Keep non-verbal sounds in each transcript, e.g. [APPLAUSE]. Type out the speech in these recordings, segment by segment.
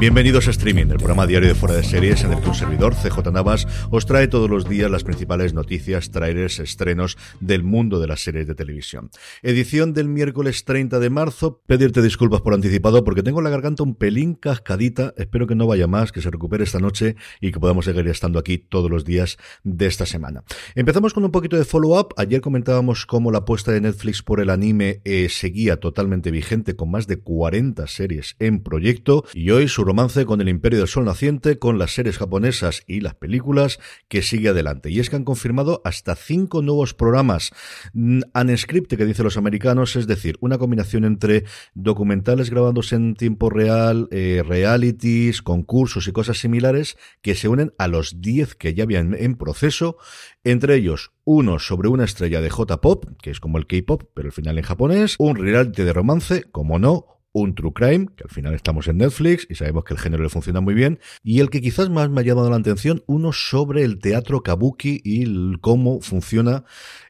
Bienvenidos a Streaming, el programa diario de Fuera de Series en el que un servidor, CJ Navas, os trae todos los días las principales noticias, trailers, estrenos del mundo de las series de televisión. Edición del miércoles 30 de marzo. Pedirte disculpas por anticipado porque tengo la garganta un pelín cascadita. Espero que no vaya más, que se recupere esta noche y que podamos seguir estando aquí todos los días de esta semana. Empezamos con un poquito de follow-up. Ayer comentábamos cómo la apuesta de Netflix por el anime eh, seguía totalmente vigente con más de 40 series en proyecto y hoy su romance con el Imperio del Sol naciente, con las series japonesas y las películas que sigue adelante. Y es que han confirmado hasta cinco nuevos programas mm, unscripted que dicen los americanos, es decir, una combinación entre documentales grabados en tiempo real, eh, realities, concursos y cosas similares que se unen a los 10 que ya habían en proceso, entre ellos uno sobre una estrella de J-pop, que es como el K-pop, pero al final en japonés, un reality de romance, como no, un True Crime, que al final estamos en Netflix y sabemos que el género le funciona muy bien, y el que quizás más me ha llamado la atención, uno sobre el teatro kabuki y cómo funciona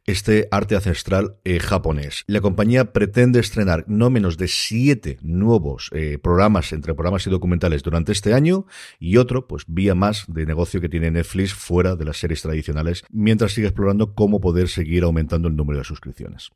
este arte ancestral eh, japonés. La compañía pretende estrenar no menos de siete nuevos eh, programas entre programas y documentales durante este año y otro, pues vía más de negocio que tiene Netflix fuera de las series tradicionales, mientras sigue explorando cómo poder seguir aumentando el número de suscripciones.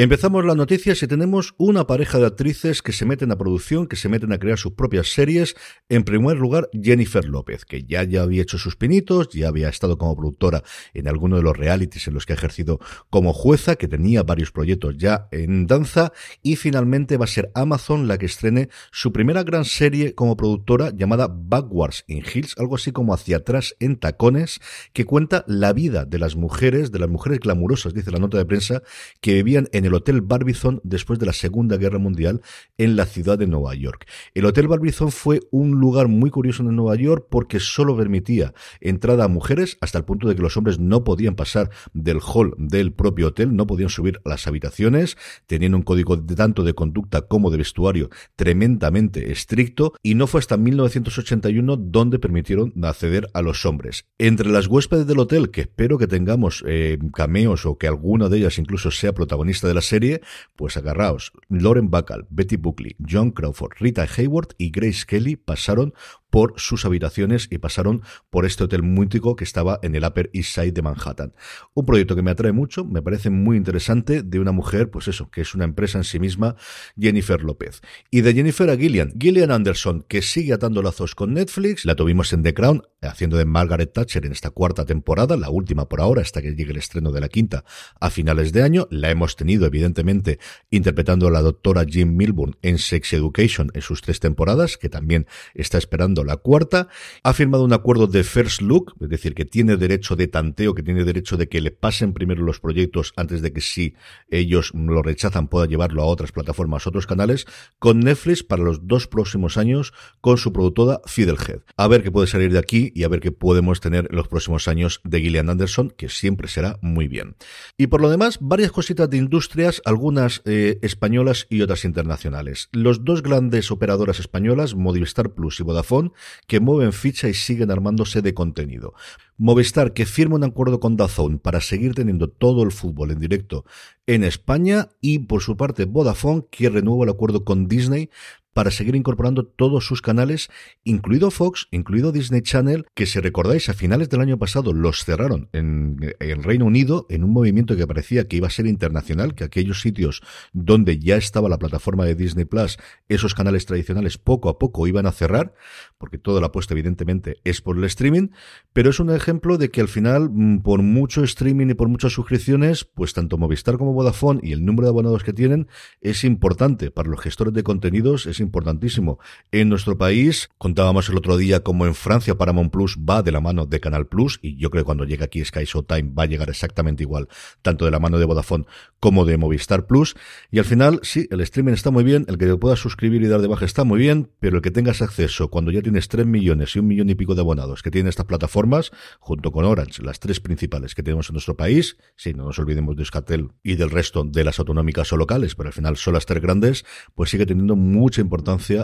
Empezamos las noticias y tenemos una pareja de actrices que se meten a producción, que se meten a crear sus propias series. En primer lugar, Jennifer López, que ya, ya había hecho sus pinitos, ya había estado como productora en alguno de los realities en los que ha ejercido como jueza, que tenía varios proyectos ya en danza, y finalmente va a ser Amazon la que estrene su primera gran serie como productora llamada Backwards in Hills, algo así como hacia atrás en tacones, que cuenta la vida de las mujeres, de las mujeres glamurosas, dice la nota de prensa, que vivían en el Hotel Barbizon después de la Segunda Guerra Mundial en la ciudad de Nueva York. El Hotel Barbizon fue un lugar muy curioso en Nueva York porque solo permitía entrada a mujeres hasta el punto de que los hombres no podían pasar del hall del propio hotel, no podían subir a las habitaciones, tenían un código de tanto de conducta como de vestuario tremendamente estricto y no fue hasta 1981 donde permitieron acceder a los hombres. Entre las huéspedes del hotel, que espero que tengamos eh, cameos o que alguna de ellas incluso sea protagonista de la serie, pues agarraos. Lauren Bacall, Betty Buckley, John Crawford, Rita Hayward y Grace Kelly pasaron por sus habitaciones y pasaron por este hotel múltico que estaba en el Upper East Side de Manhattan. Un proyecto que me atrae mucho, me parece muy interesante, de una mujer, pues eso, que es una empresa en sí misma, Jennifer López. Y de Jennifer a Gillian, Gillian Anderson, que sigue atando lazos con Netflix, la tuvimos en The Crown, haciendo de Margaret Thatcher en esta cuarta temporada, la última por ahora, hasta que llegue el estreno de la quinta a finales de año. La hemos tenido, evidentemente, interpretando a la doctora Jim Milburn en Sex Education en sus tres temporadas, que también está esperando la cuarta. Ha firmado un acuerdo de first look, es decir, que tiene derecho de tanteo, que tiene derecho de que le pasen primero los proyectos antes de que si ellos lo rechazan pueda llevarlo a otras plataformas, otros canales, con Netflix para los dos próximos años con su productora Fiddlehead. A ver qué puede salir de aquí y a ver qué podemos tener en los próximos años de Gillian Anderson, que siempre será muy bien. Y por lo demás, varias cositas de industrias, algunas eh, españolas y otras internacionales. Los dos grandes operadoras españolas, Movistar Plus y Vodafone, que mueven ficha y siguen armándose de contenido. Movistar que firma un acuerdo con Dazón para seguir teniendo todo el fútbol en directo en España y por su parte Vodafone que renueva el acuerdo con Disney para seguir incorporando todos sus canales, incluido Fox, incluido Disney Channel, que si recordáis a finales del año pasado los cerraron en, en Reino Unido en un movimiento que parecía que iba a ser internacional, que aquellos sitios donde ya estaba la plataforma de Disney Plus, esos canales tradicionales poco a poco iban a cerrar, porque toda la apuesta evidentemente es por el streaming, pero es un ejemplo de que al final, mm, por mucho streaming y por muchas suscripciones, pues tanto Movistar como Vodafone y el número de abonados que tienen es importante para los gestores de contenidos, es importantísimo. En nuestro país, contábamos el otro día como en Francia Paramount Plus va de la mano de Canal Plus y yo creo que cuando llegue aquí Sky Showtime va a llegar exactamente igual, tanto de la mano de Vodafone como de Movistar Plus. Y al final, sí, el streaming está muy bien, el que te puedas suscribir y dar de baja está muy bien, pero el que tengas acceso cuando ya tienes 3 millones y un millón y pico de abonados que tienen estas plataformas, junto con Orange, las tres principales que tenemos en nuestro país, si no nos olvidemos de Euskaltel y del resto de las autonómicas o locales, pero al final son las tres grandes, pues sigue teniendo mucha importancia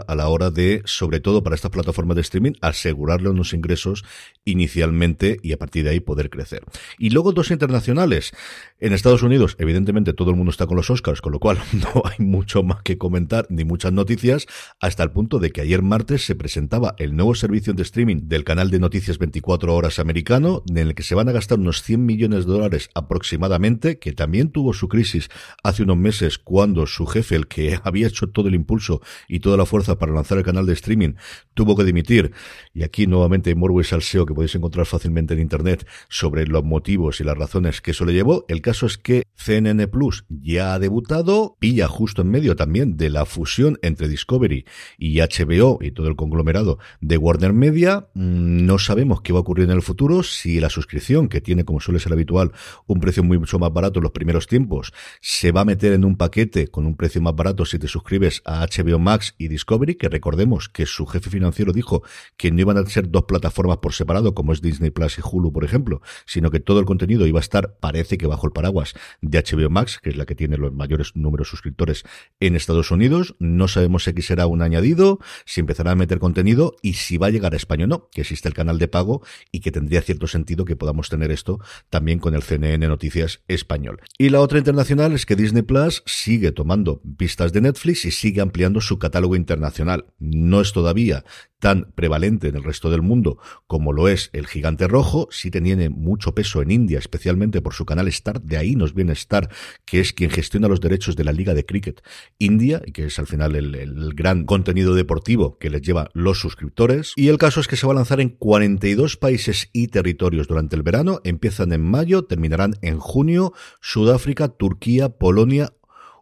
a la hora de, sobre todo para estas plataformas de streaming, asegurarle unos ingresos inicialmente y a partir de ahí poder crecer. Y luego dos internacionales. En Estados Unidos, evidentemente, todo el mundo está con los Oscars, con lo cual [LAUGHS] no hay mucho más que comentar ni muchas noticias, hasta el punto de que ayer martes se presentaba el nuevo servicio de streaming del canal de noticias 24 horas americano, en el que se van a gastar unos 100 millones de dólares aproximadamente, que también tuvo su crisis hace unos meses cuando su jefe, el que [LAUGHS] había hecho todo el impulso toda la fuerza para lanzar el canal de streaming, tuvo que dimitir. Y aquí nuevamente Morway Salseo, que podéis encontrar fácilmente en internet, sobre los motivos y las razones que eso le llevó. El caso es que CNN Plus ya ha debutado, pilla justo en medio también de la fusión entre Discovery y HBO y todo el conglomerado de Warner Media. Mm, no sabemos qué va a ocurrir en el futuro, si la suscripción, que tiene como suele ser habitual un precio mucho más barato en los primeros tiempos, se va a meter en un paquete con un precio más barato si te suscribes a HBO Max y Discovery, que recordemos que su jefe financiero dijo que no iban a ser dos plataformas por separado, como es Disney Plus y Hulu, por ejemplo, sino que todo el contenido iba a estar, parece que bajo el paraguas de HBO Max, que es la que tiene los mayores números de suscriptores en Estados Unidos. No sabemos si aquí será un añadido, si empezará a meter contenido y si va a llegar a España o no, que existe el canal de pago y que tendría cierto sentido que podamos tener esto también con el CNN Noticias español. Y la otra internacional es que Disney Plus sigue tomando pistas de Netflix y sigue ampliando su catálogo internacional. No es todavía tan prevalente en el resto del mundo como lo es el gigante rojo, sí tiene mucho peso en India, especialmente por su canal Star, de ahí nos viene Star, que es quien gestiona los derechos de la Liga de Cricket India, y que es al final el, el gran contenido deportivo que les lleva los suscriptores. Y el caso es que se va a lanzar en 42 países y territorios durante el verano, empiezan en mayo, terminarán en junio, Sudáfrica, Turquía, Polonia,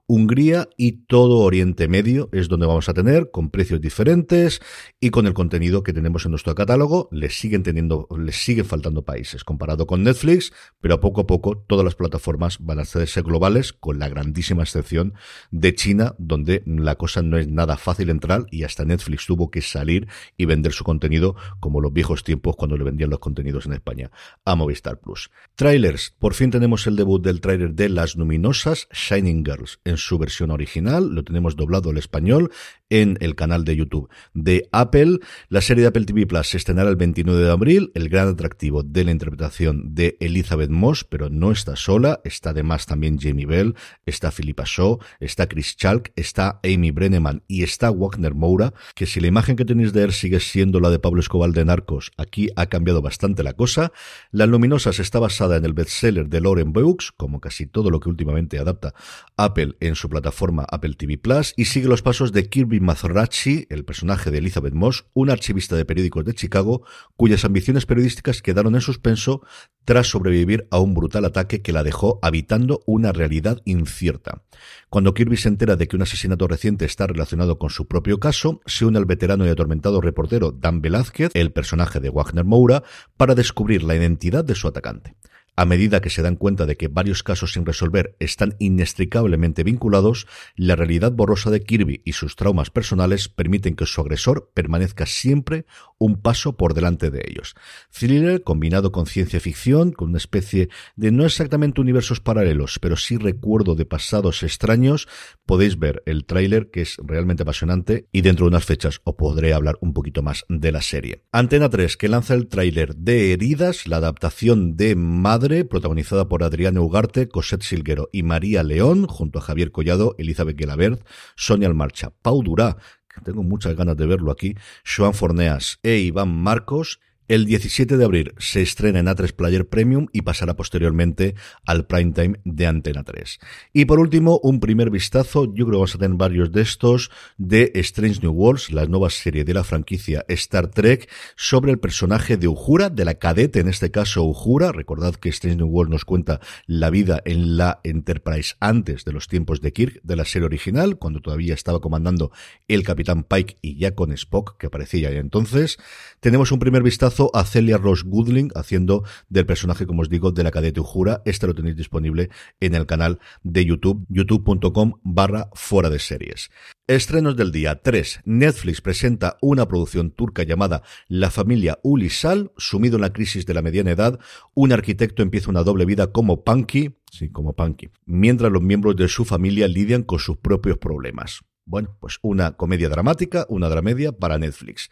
Hungría y todo Oriente Medio es donde vamos a tener, con precios diferentes y con el contenido que tenemos en nuestro catálogo. Les siguen teniendo, les siguen faltando países comparado con Netflix, pero poco a poco todas las plataformas van a ser globales, con la grandísima excepción de China, donde la cosa no es nada fácil entrar y hasta Netflix tuvo que salir y vender su contenido como los viejos tiempos cuando le vendían los contenidos en España a Movistar Plus. Trailers, por fin tenemos el debut del trailer de Las Luminosas Shining Girls en su versión original, lo tenemos doblado al español en el canal de YouTube de Apple. La serie de Apple TV Plus se estrenará el 29 de abril, el gran atractivo de la interpretación de Elizabeth Moss, pero no está sola, está además también Jamie Bell, está Philippa Shaw, está Chris Chalk, está Amy Brenneman y está Wagner Moura, que si la imagen que tenéis de él sigue siendo la de Pablo Escobar de Narcos, aquí ha cambiado bastante la cosa. La Luminosas está basada en el bestseller de Lauren Books, como casi todo lo que últimamente adapta Apple en su plataforma Apple TV Plus, y sigue los pasos de Kirby Mazzorachi, el personaje de Elizabeth Moss, un archivista de periódicos de Chicago, cuyas ambiciones periodísticas quedaron en suspenso tras sobrevivir a un brutal ataque que la dejó habitando una realidad incierta. Cuando Kirby se entera de que un asesinato reciente está relacionado con su propio caso, se une al veterano y atormentado reportero Dan Velázquez, el personaje de Wagner Moura, para descubrir la identidad de su atacante. A medida que se dan cuenta de que varios casos sin resolver están inextricablemente vinculados, la realidad borrosa de Kirby y sus traumas personales permiten que su agresor permanezca siempre un paso por delante de ellos. Thriller combinado con ciencia ficción, con una especie de no exactamente universos paralelos, pero sí recuerdo de pasados extraños, podéis ver el tráiler que es realmente apasionante y dentro de unas fechas os podré hablar un poquito más de la serie. Antena 3 que lanza el tráiler de Heridas, la adaptación de Protagonizada por Adriana Ugarte, Cosette Silguero y María León, junto a Javier Collado, Elizabeth Gelabert, Sonia Almarcha, Pau Durá, que tengo muchas ganas de verlo aquí, Joan Forneas e Iván Marcos, el 17 de abril se estrena en A3 Player Premium y pasará posteriormente al prime time de Antena 3. Y por último, un primer vistazo, yo creo que vamos a tener varios de estos, de Strange New Worlds, la nueva serie de la franquicia Star Trek, sobre el personaje de Uhura, de la cadete, en este caso Uhura. Recordad que Strange New Worlds nos cuenta la vida en la Enterprise antes de los tiempos de Kirk, de la serie original, cuando todavía estaba comandando el Capitán Pike y ya con Spock, que aparecía ya entonces. Tenemos un primer vistazo a Celia Ross Goodling haciendo del personaje, como os digo, de la cadete Ujura. Este lo tenéis disponible en el canal de YouTube, youtube.com barra fuera de series. Estrenos del día 3. Netflix presenta una producción turca llamada La familia Ulisal, sumido en la crisis de la mediana edad. Un arquitecto empieza una doble vida como Punky, sí, como Punky, mientras los miembros de su familia lidian con sus propios problemas. Bueno, pues una comedia dramática, una dramedia para Netflix.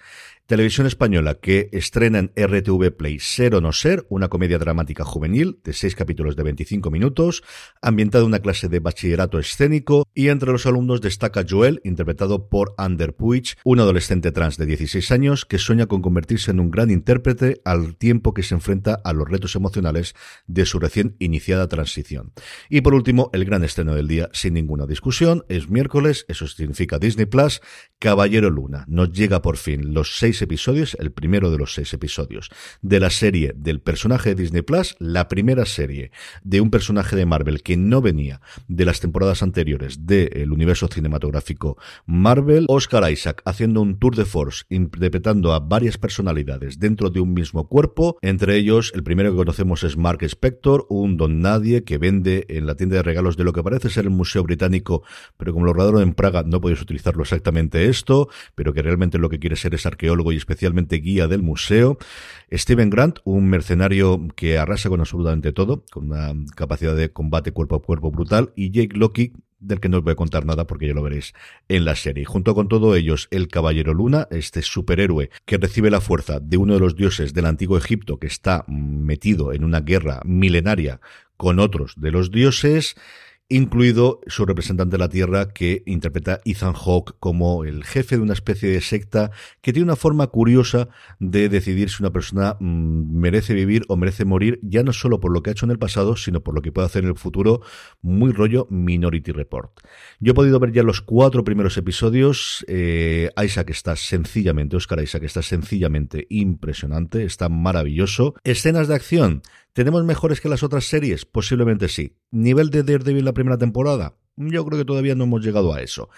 Televisión Española que estrena en RTV Play Ser no Ser, una comedia dramática juvenil de seis capítulos de 25 minutos, ambientada en una clase de bachillerato escénico y entre los alumnos destaca Joel, interpretado por Ander Puig, un adolescente trans de 16 años que sueña con convertirse en un gran intérprete al tiempo que se enfrenta a los retos emocionales de su recién iniciada transición. Y por último, el gran estreno del día, sin ninguna discusión, es miércoles, eso significa Disney Plus, Caballero Luna. Nos llega por fin los seis episodios, el primero de los seis episodios, de la serie del personaje de Disney Plus, la primera serie de un personaje de Marvel que no venía de las temporadas anteriores del universo cinematográfico Marvel, Oscar Isaac haciendo un tour de force, interpretando a varias personalidades dentro de un mismo cuerpo, entre ellos el primero que conocemos es Mark Spector, un don nadie que vende en la tienda de regalos de lo que parece ser el Museo Británico, pero como lo rodaron en Praga no podéis utilizarlo exactamente esto, pero que realmente lo que quiere ser es arqueólogo y especialmente guía del museo. Steven Grant, un mercenario que arrasa con absolutamente todo, con una capacidad de combate cuerpo a cuerpo brutal. Y Jake Loki, del que no os voy a contar nada porque ya lo veréis en la serie. Junto con todos ellos, el Caballero Luna, este superhéroe que recibe la fuerza de uno de los dioses del antiguo Egipto que está metido en una guerra milenaria con otros de los dioses incluido su representante de la Tierra que interpreta Ethan Hawke como el jefe de una especie de secta que tiene una forma curiosa de decidir si una persona mm, merece vivir o merece morir, ya no solo por lo que ha hecho en el pasado, sino por lo que puede hacer en el futuro, muy rollo Minority Report. Yo he podido ver ya los cuatro primeros episodios, eh, Isaac está sencillamente, Oscar Isaac está sencillamente impresionante, está maravilloso. Escenas de acción, ¿Tenemos mejores que las otras series? Posiblemente sí. ¿Nivel de Daredevil la primera temporada? Yo creo que todavía no hemos llegado a eso.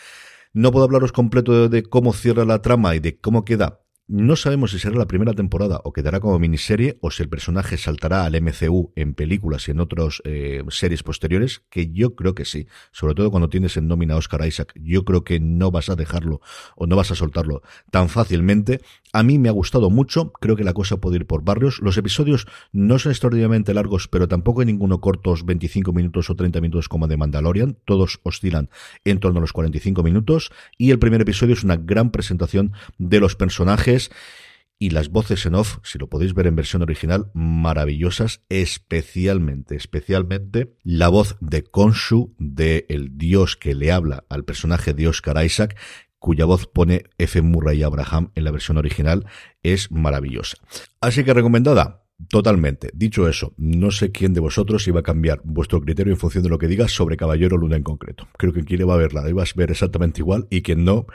No puedo hablaros completo de, cómo cierra la trama y de cómo queda no sabemos si será la primera temporada o quedará como miniserie o si el personaje saltará al MCU en películas y en otras eh, series posteriores, que yo creo que sí. Sobre todo cuando tienes en nómina a Oscar Isaac, yo creo que no vas a dejarlo o no vas a soltarlo tan fácilmente. A mí me ha gustado mucho, creo que la cosa puede ir por barrios. Los episodios no son extraordinariamente largos, pero tampoco hay ninguno cortos 25 minutos o 30 minutos como de Mandalorian. Todos oscilan en torno a los 45 minutos. Y el primer episodio es una gran presentación de los personajes y las voces en off, si lo podéis ver en versión original, maravillosas, especialmente, especialmente la voz de Konshu, de el dios que le habla al personaje de Oscar Isaac, cuya voz pone F. Murray Abraham en la versión original, es maravillosa. Así que recomendada, Totalmente. Dicho eso, no sé quién de vosotros iba a cambiar vuestro criterio en función de lo que diga sobre Caballero Luna en concreto. Creo que quien va a verla la iba a ver exactamente igual y quien no,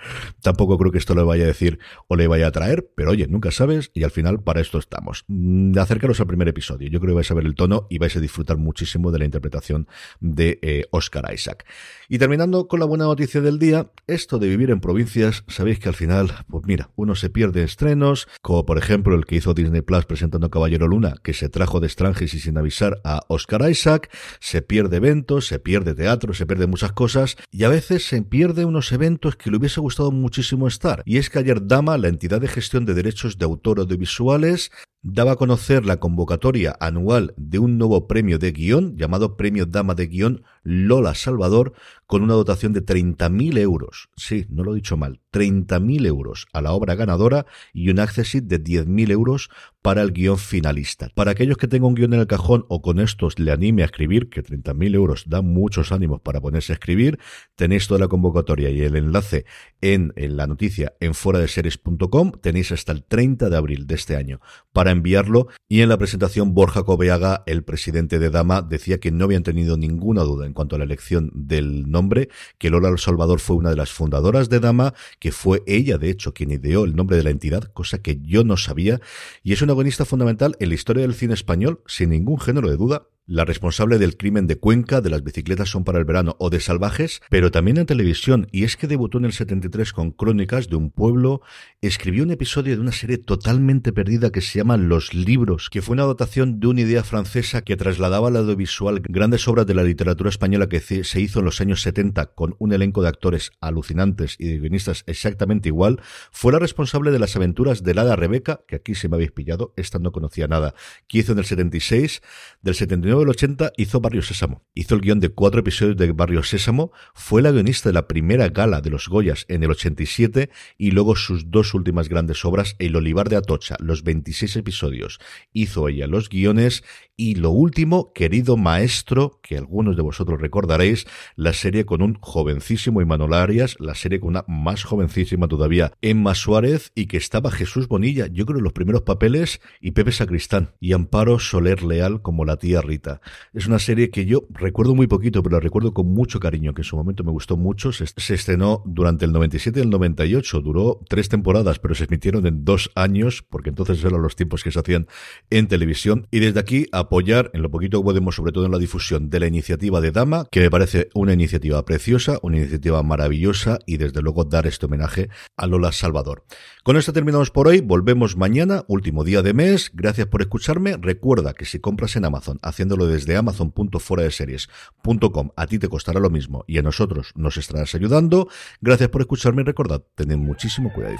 tampoco creo que esto le vaya a decir o le vaya a traer, pero oye, nunca sabes y al final para esto estamos. Mm, acercaros al primer episodio. Yo creo que vais a ver el tono y vais a disfrutar muchísimo de la interpretación de eh, Oscar Isaac. Y terminando con la buena noticia del día, esto de vivir en provincias, sabéis que al final, pues mira, uno se pierde estrenos, como por ejemplo el que hizo Disney Plus presentando Caballero Luna que se trajo de extranjeros y sin avisar a Oscar Isaac, se pierde eventos, se pierde teatro, se pierde muchas cosas y a veces se pierde unos eventos que le hubiese gustado muchísimo estar. Y es que ayer Dama, la entidad de gestión de derechos de autor audiovisuales, daba a conocer la convocatoria anual de un nuevo premio de guion llamado Premio Dama de Guión Lola Salvador con una dotación de 30.000 euros. Sí, no lo he dicho mal, 30.000 euros a la obra ganadora y un accessit de 10.000 euros para el guion finalista. Para aquellos que tengan un guion en el cajón o con estos le anime a escribir, que 30.000 euros dan muchos ánimos para ponerse a escribir, tenéis toda la convocatoria y el enlace en, la noticia en foradeseries.com. Tenéis hasta el 30 de abril de este año para enviarlo. Y en la presentación, Borja Cobeaga, el presidente de Dama, decía que no habían tenido ninguna duda en cuanto a la elección del nombre, que Lola Salvador fue una de las fundadoras de Dama, que fue ella, de hecho, quien ideó el nombre de la entidad, cosa que yo no sabía, y es una agonista fundamental en la historia del cine español, sin ningún género de duda, la responsable del crimen de Cuenca, de las bicicletas son para el verano o de Salvajes, pero también en televisión, y es que debutó en el 73 con Crónicas de un pueblo, escribió un episodio de una serie totalmente perdida que se llama Los Libros, que fue una adaptación de una idea francesa que trasladaba al audiovisual grandes obras de la literatura española que se hizo en los años 70 con un elenco de actores alucinantes y de guionistas exactamente igual, fue la responsable de las aventuras de Lada Rebeca, que aquí se me habéis pillado, esta no conocía nada, que hizo en el 76, del 79 del 80 hizo Barrio Sésamo. Hizo el guion de cuatro episodios de Barrio Sésamo, fue la guionista de la primera gala de los Goyas en el 87 y luego sus dos últimas grandes obras, El Olivar de Atocha, los 26 episodios. Hizo ella los guiones y lo último, querido maestro, que algunos de vosotros recordaréis, la serie con un jovencísimo Imanol Arias, la serie con una más jovencísima todavía, Emma Suárez, y que estaba Jesús Bonilla, yo creo en los primeros papeles, y Pepe Sacristán, y Amparo Soler Leal como la tía Rita. Es una serie que yo recuerdo muy poquito, pero la recuerdo con mucho cariño, que en su momento me gustó mucho. Se, estrenó durante el 97 y el 98, duró tres temporadas, pero se emitieron en dos años, porque entonces eran los tiempos que se hacían en televisión, y desde aquí apoyar en lo poquito que podemos, sobre todo en la difusión de la iniciativa de Dama, que me parece una iniciativa preciosa, una iniciativa maravillosa y desde luego dar este homenaje a Lola Salvador. Con esto terminamos por hoy, volvemos mañana, último día de mes. Gracias por escucharme. Recuerda que si compras en Amazon haciéndolo desde amazon.foraseries.com. A ti te costará lo mismo y a nosotros nos estarás ayudando. Gracias por escucharme y recordad, tened muchísimo cuidado y